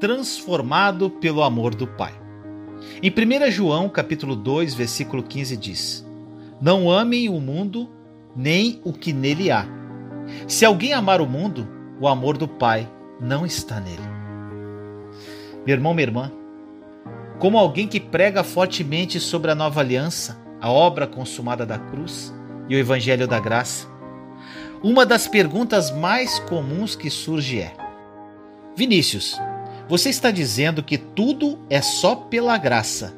transformado pelo amor do Pai. Em 1 João, capítulo 2, versículo 15 diz: Não amem o mundo, nem o que nele há. Se alguém amar o mundo, o amor do Pai não está nele. Meu irmão, minha irmã, como alguém que prega fortemente sobre a nova aliança, a obra consumada da cruz e o evangelho da graça, uma das perguntas mais comuns que surge é: Vinícius, você está dizendo que tudo é só pela graça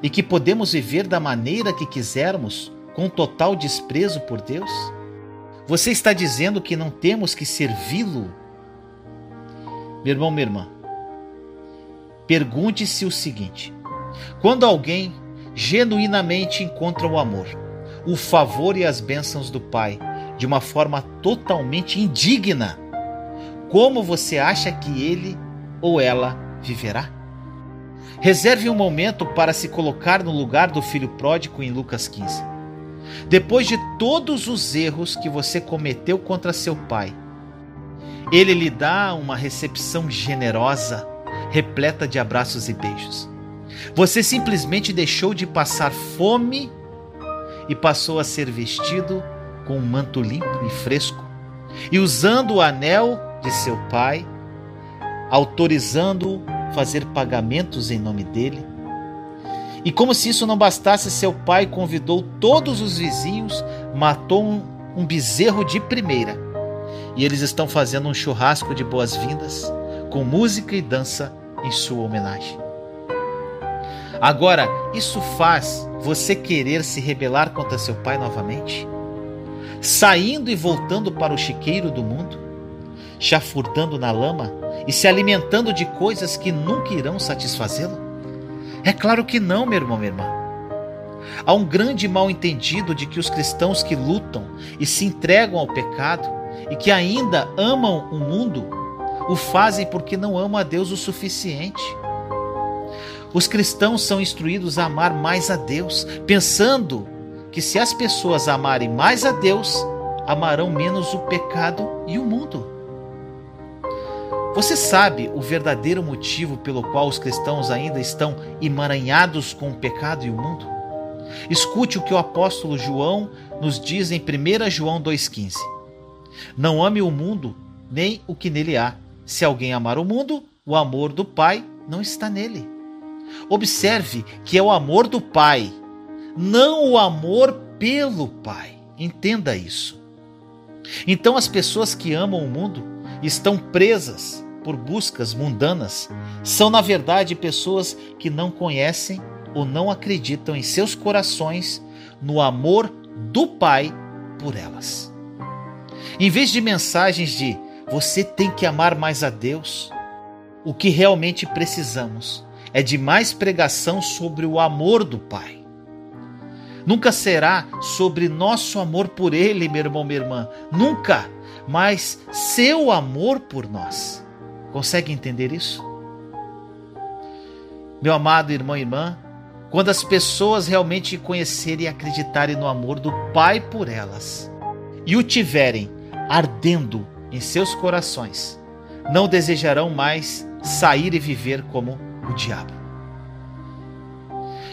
e que podemos viver da maneira que quisermos com total desprezo por Deus? Você está dizendo que não temos que servi-lo? Meu irmão, minha irmã, pergunte-se o seguinte: quando alguém genuinamente encontra o amor, o favor e as bênçãos do Pai de uma forma totalmente indigna, como você acha que ele ou ela viverá? Reserve um momento para se colocar no lugar do filho pródigo em Lucas 15. Depois de todos os erros que você cometeu contra seu pai, ele lhe dá uma recepção generosa, repleta de abraços e beijos. Você simplesmente deixou de passar fome e passou a ser vestido com um manto limpo e fresco, e usando o anel de seu pai autorizando-o fazer pagamentos em nome dele. E como se isso não bastasse, seu pai convidou todos os vizinhos, matou um, um bezerro de primeira. E eles estão fazendo um churrasco de boas-vindas, com música e dança em sua homenagem. Agora, isso faz você querer se rebelar contra seu pai novamente? Saindo e voltando para o chiqueiro do mundo? Chafurdando na lama e se alimentando de coisas que nunca irão satisfazê-lo? É claro que não, meu irmão, minha irmã. Há um grande mal-entendido de que os cristãos que lutam e se entregam ao pecado e que ainda amam o mundo o fazem porque não amam a Deus o suficiente. Os cristãos são instruídos a amar mais a Deus, pensando que se as pessoas amarem mais a Deus, amarão menos o pecado e o mundo. Você sabe o verdadeiro motivo pelo qual os cristãos ainda estão emaranhados com o pecado e o mundo? Escute o que o apóstolo João nos diz em 1 João 2,15. Não ame o mundo, nem o que nele há. Se alguém amar o mundo, o amor do Pai não está nele. Observe que é o amor do Pai, não o amor pelo Pai. Entenda isso. Então, as pessoas que amam o mundo estão presas por buscas mundanas são, na verdade, pessoas que não conhecem ou não acreditam em seus corações no amor do Pai por elas. Em vez de mensagens de você tem que amar mais a Deus, o que realmente precisamos é de mais pregação sobre o amor do Pai. Nunca será sobre nosso amor por Ele, meu irmão, minha irmã. Nunca mas seu amor por nós. Consegue entender isso? Meu amado irmão e irmã, quando as pessoas realmente conhecerem e acreditarem no amor do Pai por elas e o tiverem ardendo em seus corações, não desejarão mais sair e viver como o diabo.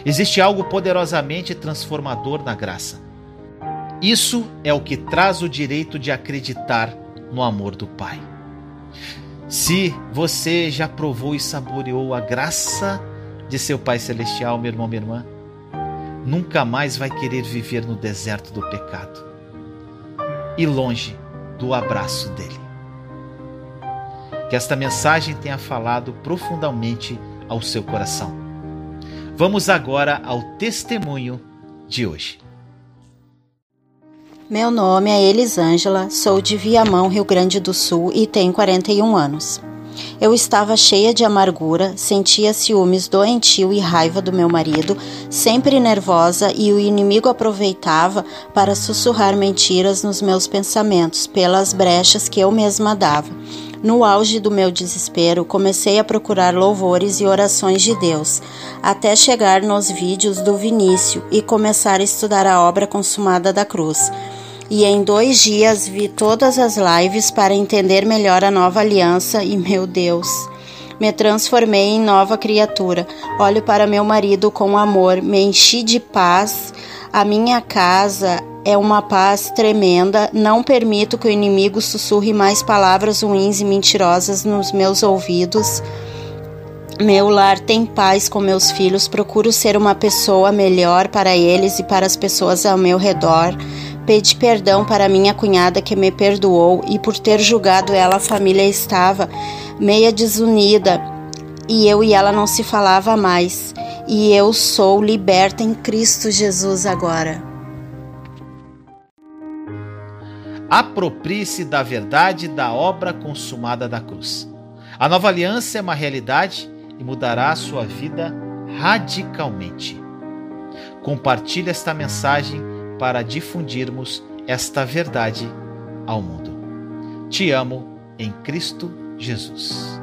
Existe algo poderosamente transformador na graça. Isso é o que traz o direito de acreditar no amor do Pai. Se você já provou e saboreou a graça de seu Pai Celestial, meu irmão, minha irmã, nunca mais vai querer viver no deserto do pecado e longe do abraço dele. Que esta mensagem tenha falado profundamente ao seu coração. Vamos agora ao testemunho de hoje. Meu nome é Elisângela, sou de Viamão, Rio Grande do Sul e tenho 41 anos. Eu estava cheia de amargura, sentia ciúmes doentio e raiva do meu marido, sempre nervosa e o inimigo aproveitava para sussurrar mentiras nos meus pensamentos pelas brechas que eu mesma dava. No auge do meu desespero, comecei a procurar louvores e orações de Deus, até chegar nos vídeos do Vinícius e começar a estudar a obra consumada da cruz e em dois dias vi todas as lives para entender melhor a nova aliança e, meu Deus, Me transformei em nova criatura. Olho para meu marido com amor, me enchi de paz. A minha casa é uma paz tremenda. Não permito que o inimigo sussurre mais palavras ruins e mentirosas nos meus ouvidos. Meu lar tem paz com meus filhos. Procuro ser uma pessoa melhor para eles e para as pessoas ao meu redor. Pedi perdão para minha cunhada que me perdoou e por ter julgado ela, a família estava meia desunida e eu e ela não se falava mais. E eu sou liberta em Cristo Jesus agora. Aproprie-se da verdade da obra consumada da cruz. A nova aliança é uma realidade e mudará a sua vida radicalmente. Compartilhe esta mensagem para difundirmos esta verdade ao mundo. Te amo em Cristo Jesus.